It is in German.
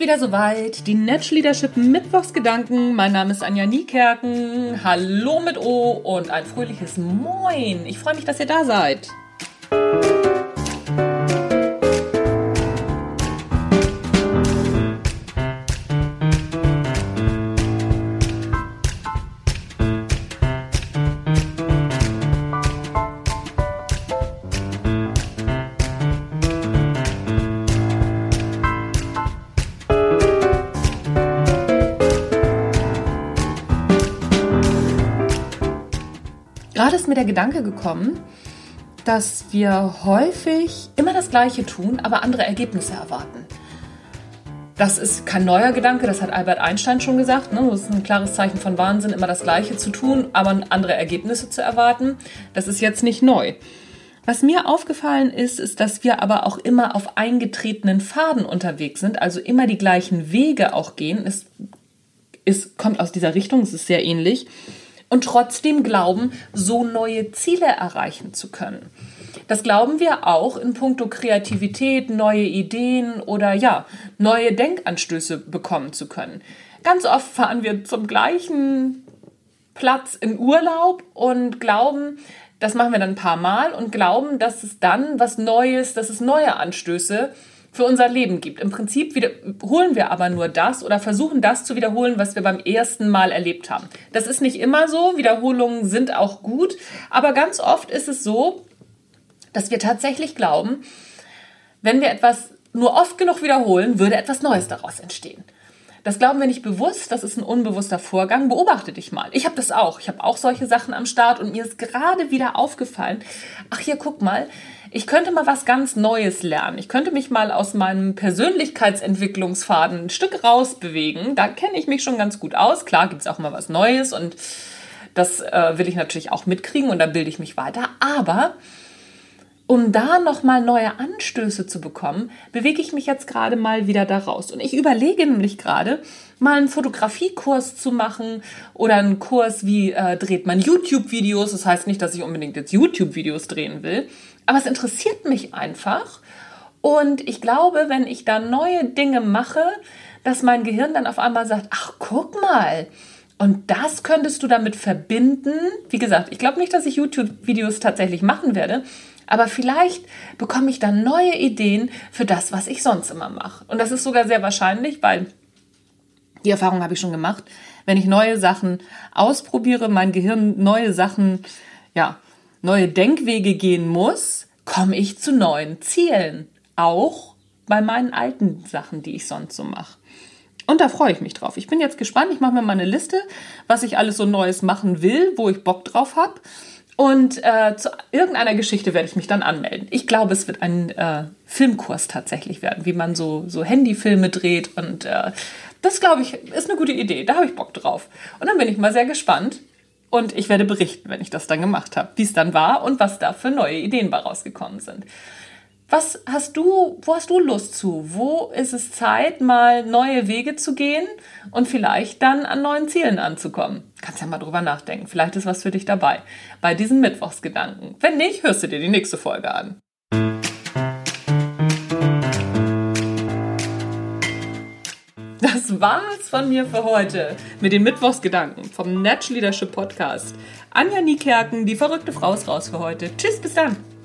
wieder soweit. Die Natural Leadership Mittwochsgedanken. Mein Name ist Anja Niekerken. Hallo mit O und ein fröhliches Moin. Ich freue mich, dass ihr da seid. Mir der Gedanke gekommen, dass wir häufig immer das Gleiche tun, aber andere Ergebnisse erwarten. Das ist kein neuer Gedanke, das hat Albert Einstein schon gesagt. Ne? Das ist ein klares Zeichen von Wahnsinn, immer das Gleiche zu tun, aber andere Ergebnisse zu erwarten. Das ist jetzt nicht neu. Was mir aufgefallen ist, ist, dass wir aber auch immer auf eingetretenen Faden unterwegs sind, also immer die gleichen Wege auch gehen. Es, es kommt aus dieser Richtung, es ist sehr ähnlich und trotzdem glauben, so neue Ziele erreichen zu können. Das glauben wir auch in puncto Kreativität, neue Ideen oder ja, neue Denkanstöße bekommen zu können. Ganz oft fahren wir zum gleichen Platz in Urlaub und glauben, das machen wir dann ein paar Mal und glauben, dass es dann was Neues, dass es neue Anstöße für unser Leben gibt. Im Prinzip wiederholen wir aber nur das oder versuchen das zu wiederholen, was wir beim ersten Mal erlebt haben. Das ist nicht immer so, Wiederholungen sind auch gut, aber ganz oft ist es so, dass wir tatsächlich glauben, wenn wir etwas nur oft genug wiederholen, würde etwas Neues daraus entstehen. Das glauben wir nicht bewusst, das ist ein unbewusster Vorgang. Beobachte dich mal. Ich habe das auch. Ich habe auch solche Sachen am Start und mir ist gerade wieder aufgefallen, ach hier, guck mal, ich könnte mal was ganz Neues lernen. Ich könnte mich mal aus meinem Persönlichkeitsentwicklungsfaden ein Stück rausbewegen. Da kenne ich mich schon ganz gut aus. Klar gibt es auch mal was Neues und das äh, will ich natürlich auch mitkriegen und da bilde ich mich weiter. Aber um da nochmal neue Anstöße zu bekommen, bewege ich mich jetzt gerade mal wieder da raus. Und ich überlege nämlich gerade, mal einen Fotografiekurs zu machen oder einen Kurs, wie äh, dreht man YouTube-Videos. Das heißt nicht, dass ich unbedingt jetzt YouTube-Videos drehen will, aber es interessiert mich einfach. Und ich glaube, wenn ich da neue Dinge mache, dass mein Gehirn dann auf einmal sagt, ach, guck mal, und das könntest du damit verbinden. Wie gesagt, ich glaube nicht, dass ich YouTube-Videos tatsächlich machen werde, aber vielleicht bekomme ich dann neue Ideen für das, was ich sonst immer mache. Und das ist sogar sehr wahrscheinlich, weil die Erfahrung habe ich schon gemacht. Wenn ich neue Sachen ausprobiere, mein Gehirn neue Sachen, ja, neue Denkwege gehen muss, komme ich zu neuen Zielen. Auch bei meinen alten Sachen, die ich sonst so mache. Und da freue ich mich drauf. Ich bin jetzt gespannt. Ich mache mir mal eine Liste, was ich alles so Neues machen will, wo ich Bock drauf habe. Und äh, zu irgendeiner Geschichte werde ich mich dann anmelden. Ich glaube, es wird ein äh, Filmkurs tatsächlich werden, wie man so, so Handyfilme dreht. Und äh, das, glaube ich, ist eine gute Idee. Da habe ich Bock drauf. Und dann bin ich mal sehr gespannt. Und ich werde berichten, wenn ich das dann gemacht habe, wie es dann war und was da für neue Ideen bei rausgekommen sind. Was hast du, wo hast du Lust zu? Wo ist es Zeit, mal neue Wege zu gehen und vielleicht dann an neuen Zielen anzukommen? Kannst ja mal drüber nachdenken. Vielleicht ist was für dich dabei bei diesen Mittwochsgedanken. Wenn nicht, hörst du dir die nächste Folge an. Das war's von mir für heute mit den Mittwochsgedanken vom Natural Leadership Podcast. Anja Niekerken, die verrückte Frau ist raus für heute. Tschüss, bis dann.